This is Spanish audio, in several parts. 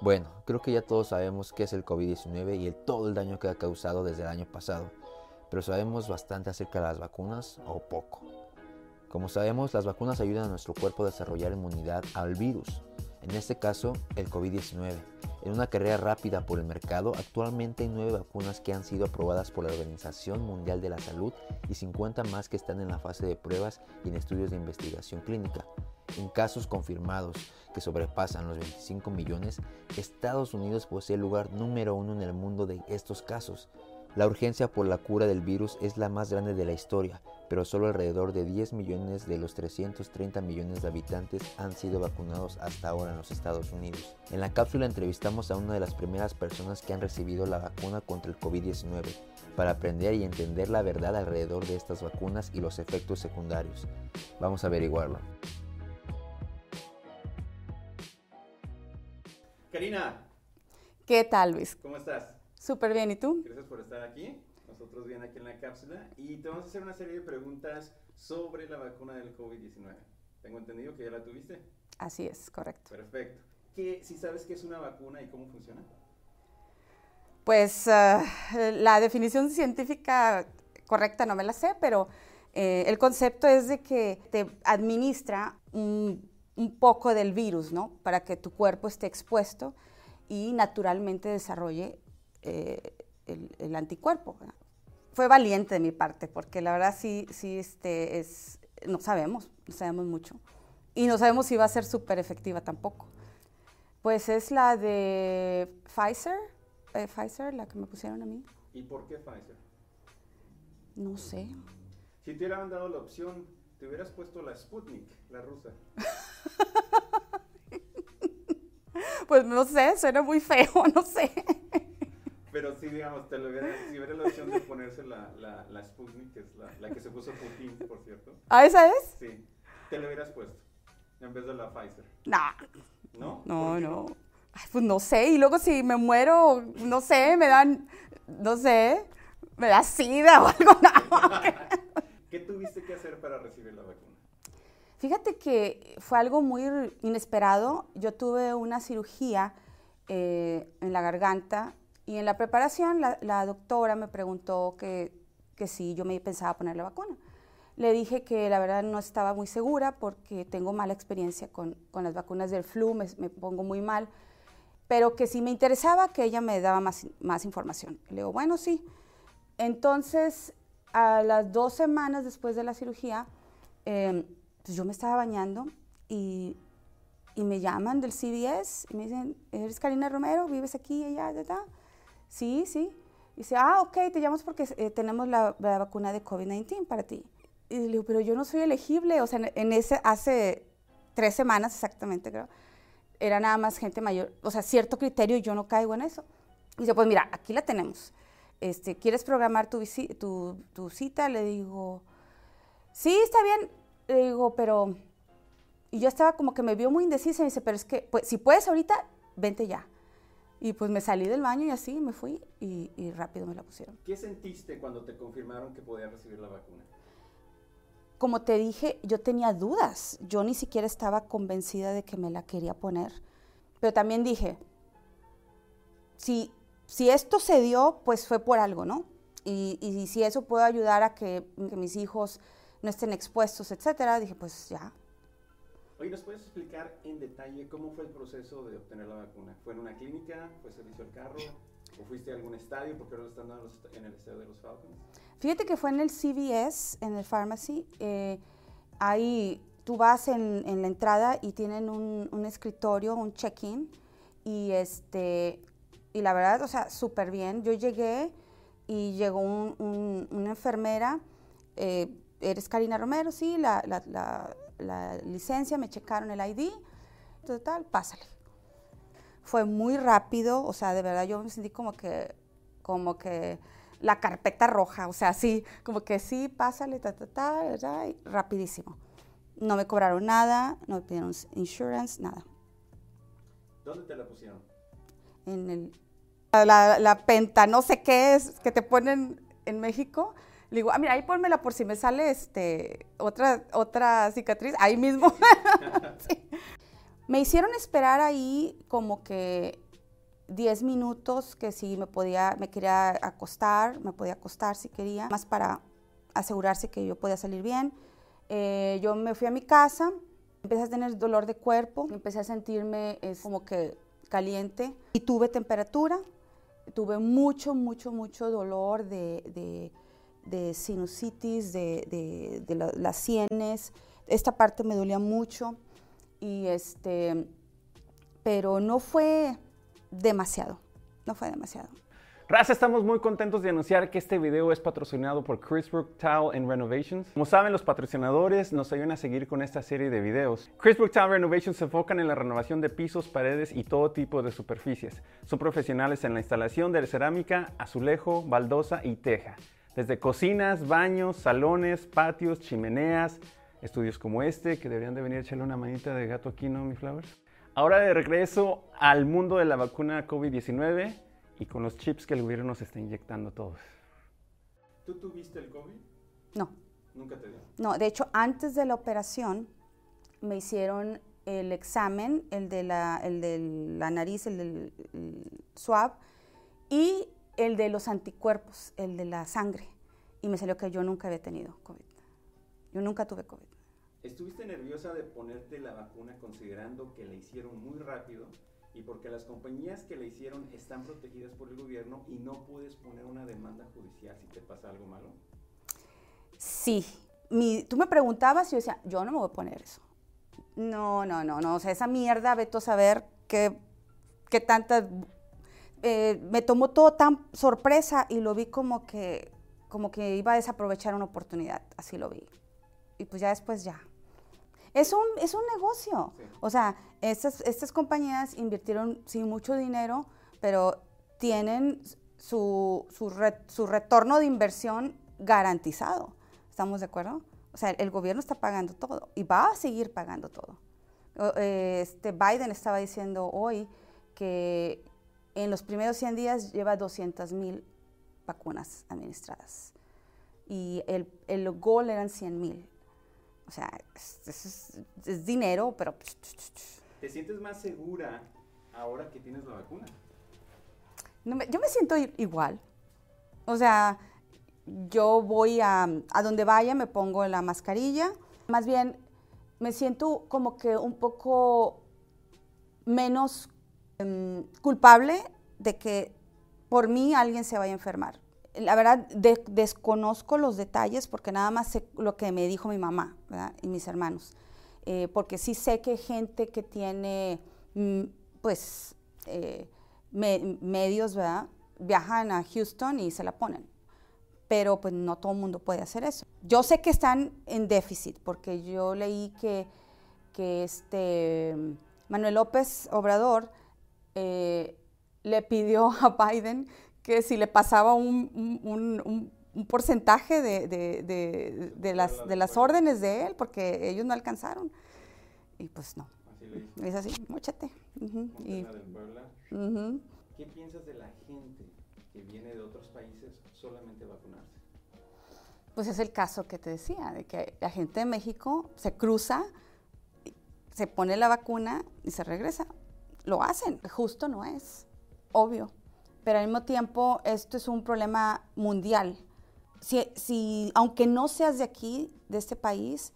Bueno, creo que ya todos sabemos qué es el COVID-19 y el, todo el daño que ha causado desde el año pasado, pero sabemos bastante acerca de las vacunas o poco. Como sabemos, las vacunas ayudan a nuestro cuerpo a desarrollar inmunidad al virus, en este caso el COVID-19. En una carrera rápida por el mercado, actualmente hay nueve vacunas que han sido aprobadas por la Organización Mundial de la Salud y 50 más que están en la fase de pruebas y en estudios de investigación clínica. En casos confirmados que sobrepasan los 25 millones, Estados Unidos posee el lugar número uno en el mundo de estos casos. La urgencia por la cura del virus es la más grande de la historia, pero solo alrededor de 10 millones de los 330 millones de habitantes han sido vacunados hasta ahora en los Estados Unidos. En la cápsula entrevistamos a una de las primeras personas que han recibido la vacuna contra el COVID-19 para aprender y entender la verdad alrededor de estas vacunas y los efectos secundarios. Vamos a averiguarlo. Karina. ¿Qué tal, Luis? ¿Cómo estás? Súper bien, ¿y tú? Gracias por estar aquí nosotros bien aquí en la cápsula y te vamos a hacer una serie de preguntas sobre la vacuna del COVID-19. Tengo entendido que ya la tuviste. Así es, correcto. Perfecto. ¿Qué, si sabes qué es una vacuna y cómo funciona? Pues uh, la definición científica correcta no me la sé, pero eh, el concepto es de que te administra un, un, poco del virus, ¿no? Para que tu cuerpo esté expuesto y naturalmente desarrolle eh, el, el, anticuerpo. fue valiente de mi parte, porque la verdad sí, sí, este, es, no sabemos, no sabemos mucho. Y no sabemos si va a ser súper efectiva tampoco. Pues es la de Pfizer, eh, Pfizer, la que me pusieron a mí. ¿Y por qué Pfizer? No sé. Si te hubieran dado la opción, te hubieras puesto la Sputnik, la rusa. pues no sé, suena muy feo, no sé. Pero sí, digamos, te lo hubiera, si hubiera la opción de ponerse la, la, la Sputnik, que es la, la, que se puso Putin, por cierto. ¿Ah, esa es? Sí, te lo hubieras puesto, en vez de la Pfizer. Nah. ¿No? No, no. Ay, pues no sé, y luego si me muero, no sé, me dan, no sé, me da sida o algo. No. ¿Qué tuviste que hacer para recibir la vacuna? Fíjate que fue algo muy inesperado. Yo tuve una cirugía eh, en la garganta y en la preparación la, la doctora me preguntó que, que, si yo me pensaba poner la vacuna. Le dije que la verdad no estaba muy segura porque tengo mala experiencia con, con las vacunas del flu, me, me, pongo muy mal, pero que si me interesaba que ella me daba más, más información. Le digo, bueno, sí. Entonces, a las dos semanas después de la cirugía, eh, pues yo me estaba bañando y, y, me llaman del CBS y me dicen, ¿eres Karina Romero? ¿Vives aquí allá? ¿verdad? Sí, sí. Y dice, ah, ok, te llamamos porque eh, tenemos la, la, vacuna de COVID-19 para ti. Y le digo, pero yo no soy elegible. O sea, en, en, ese, hace tres semanas exactamente, creo, era nada más gente mayor. O sea, cierto criterio y yo no caigo en eso. Y dice, pues mira, aquí la tenemos. Este, ¿Quieres programar tu, tu, tu cita? Le digo, sí, está bien. Le digo, pero... Y yo estaba como que me vio muy indecisa y me dice, pero es que, pues, si puedes ahorita, vente ya. Y pues me salí del baño y así me fui y, y, rápido me la pusieron. ¿Qué sentiste cuando te confirmaron que podías recibir la vacuna? Como te dije, yo tenía dudas. Yo ni siquiera estaba convencida de que me la quería poner. Pero también dije, si, si esto se dio, pues fue por algo, ¿no? Y, y si eso puede ayudar a que, que mis hijos no estén expuestos, etcétera, dije, pues ya, Oye, ¿nos puedes explicar en detalle cómo fue el proceso de obtener la vacuna? ¿Fue en una clínica? ¿Fue servicio al carro? ¿O fuiste a algún estadio? Porque ahora están dando en el estadio de los Falcons. Fíjate que fue en el CVS, en el pharmacy. Eh, ahí tú vas en, en, la entrada y tienen un, un escritorio, un check-in. Y, este, y la verdad, o sea, súper bien. Yo llegué y llegó un, un, una enfermera. Eh, ¿Eres Karina Romero? Sí, la, la, la la licencia, me checaron el ID, total, pásale. Fue muy rápido, o sea, de verdad yo me sentí como que, como que la carpeta roja, o sea, sí, como que sí, pásale, ta, ta, ta, ta y rapidísimo. No me cobraron nada, no me pidieron insurance, nada. ¿Dónde te la pusieron? En el, la, la penta, no sé qué es, que te ponen en México, le digo, ah, mira, ahí pónmela por si me sale este, otra, otra cicatriz, ahí mismo. sí. Me hicieron esperar ahí como que 10 minutos que si me podía, me quería acostar, me podía acostar si quería, más para asegurarse que yo podía salir bien. Eh, yo me fui a mi casa, empecé a tener dolor de cuerpo, empecé a sentirme es, como que caliente y tuve temperatura, tuve mucho, mucho, mucho dolor de, de, de sinusitis, de, de la, las sienes, esta parte me dolía mucho y este, pero no fue demasiado, no fue demasiado. Raza, estamos muy contentos de anunciar que este video es patrocinado por Chris Brook Tile and Renovations. Como saben, los patrocinadores nos ayudan a seguir con esta serie de videos. Chris Brook Tile Renovations se enfocan en la renovación de pisos, paredes y todo tipo de superficies. Son profesionales en la instalación de cerámica, azulejo, baldosa y teja. Desde cocinas, baños, salones, patios, chimeneas, estudios como este, que deberían de venir a echarle una manita de gato aquí, ¿no, mi flowers? Ahora de regreso al mundo de la vacuna COVID-19 y con los chips que el gobierno nos está inyectando a todos. ¿Tú tuviste el COVID? No. ¿Nunca te dio? No, de hecho, antes de la operación me hicieron el examen, el de la, el de la nariz, el del el swab, y el de los anticuerpos, el de la sangre. Y me salió que yo nunca había tenido COVID. Yo nunca tuve COVID. ¿Estuviste nerviosa de ponerte la vacuna considerando que la hicieron muy rápido y porque las compañías que la hicieron están protegidas por el gobierno y no puedes poner una demanda judicial si te pasa algo malo? Sí. Mi, tú me preguntabas y yo decía, yo no me voy a poner eso. No, no, no, no. O sea, esa mierda, veto a saber qué, qué tanta... Eh, me tomó todo tan sorpresa y lo vi como que, como que iba a desaprovechar una oportunidad. Así lo vi. Y pues ya después ya, es un, es un negocio. O sea, estas, estas compañías invirtieron, sí, mucho dinero, pero tienen su, su, su, retorno de inversión garantizado. ¿Estamos de acuerdo? O sea, el gobierno está pagando todo y va a seguir pagando todo. Este Biden estaba diciendo hoy que en los primeros 100 días lleva 200 mil vacunas administradas y el, el goal eran 100 mil. O sea, es, es, dinero, pero... ¿Te sientes más segura ahora que tienes la vacuna? yo me siento igual. O sea, yo voy a, a donde vaya, me pongo la mascarilla. Más bien, me siento como que un poco menos um, culpable de que por mí alguien se vaya a enfermar la verdad desconozco los detalles porque nada más sé lo que me dijo mi mamá y mis hermanos. Eh, porque sí sé que gente que tiene, mm, pues, eh, medios. Viajan a Houston y se la ponen. Pero pues no todo el mundo puede hacer eso. Yo sé que están en déficit porque yo leí que, que este Manuel López Obrador eh, le pidió a Biden que si le pasaba un, porcentaje de, las, de las órdenes de él, porque ellos no alcanzaron. Y pues no. Es así, mochate. ¿Qué piensas de la gente que viene de otros países solamente a vacunarse? Pues es el caso que te decía, de que la gente de México se cruza, se pone la vacuna y se regresa. Lo hacen, justo no es, obvio pero al mismo tiempo esto es un problema mundial. Si, aunque no seas de aquí, de este país,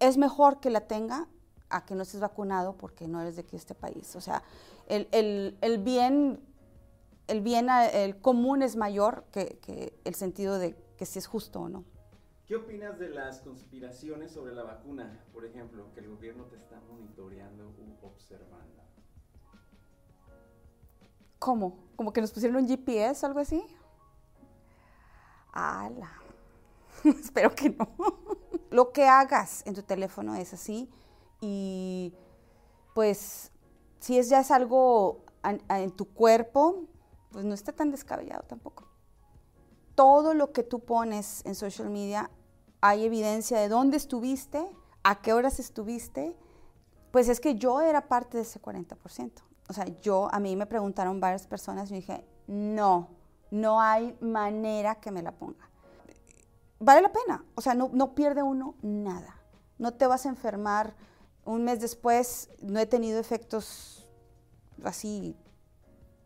es mejor que la tenga a que no estés vacunado porque no eres de aquí, de este país. O sea, el, bien, el bien el común es mayor que, que el sentido de que si es justo o no. ¿Qué opinas de las conspiraciones sobre la vacuna? Por ejemplo, que el gobierno te está monitoreando u observando. ¿Cómo? ¿Como que nos pusieron un GPS o algo así? ¡Hala! Espero que no. Lo que hagas en tu teléfono es así y pues si es ya es algo en tu cuerpo, pues no está tan descabellado tampoco. Todo lo que tú pones en social media, hay evidencia de dónde estuviste, a qué horas estuviste. Pues es que yo era parte de ese 40% o sea, yo, a mí me preguntaron varias personas y dije, no, no hay manera que me la ponga. Vale la pena, o sea, no, no pierde uno nada. No te vas a enfermar un mes después, no he tenido efectos así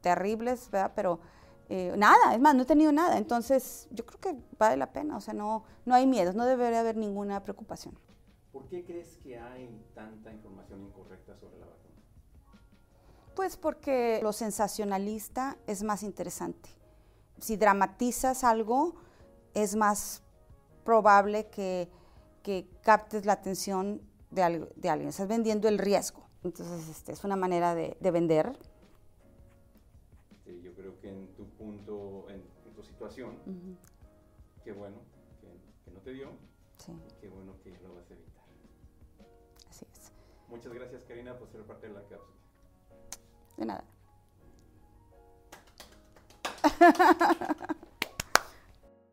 terribles, ¿verdad? Pero eh, nada, es más, no he tenido nada. Entonces, yo creo que vale la pena, o sea, no, no hay miedos, no debería haber ninguna preocupación. ¿Por qué crees que hay tanta información incorrecta sobre la vacuna? Pues porque lo sensacionalista es más interesante. Si dramatizas algo, es más probable que, que captes la atención de, al- de alguien. Estás vendiendo el riesgo. Entonces, este, es una manera de, de vender. Sí, yo creo que en tu punto, en, en tu situación, Ujú, qué bueno que, que no te dio, Sí, qué bueno que lo vas a evitar. así es. Muchas gracias, Karina, por ser parte de la cápsula. De nada.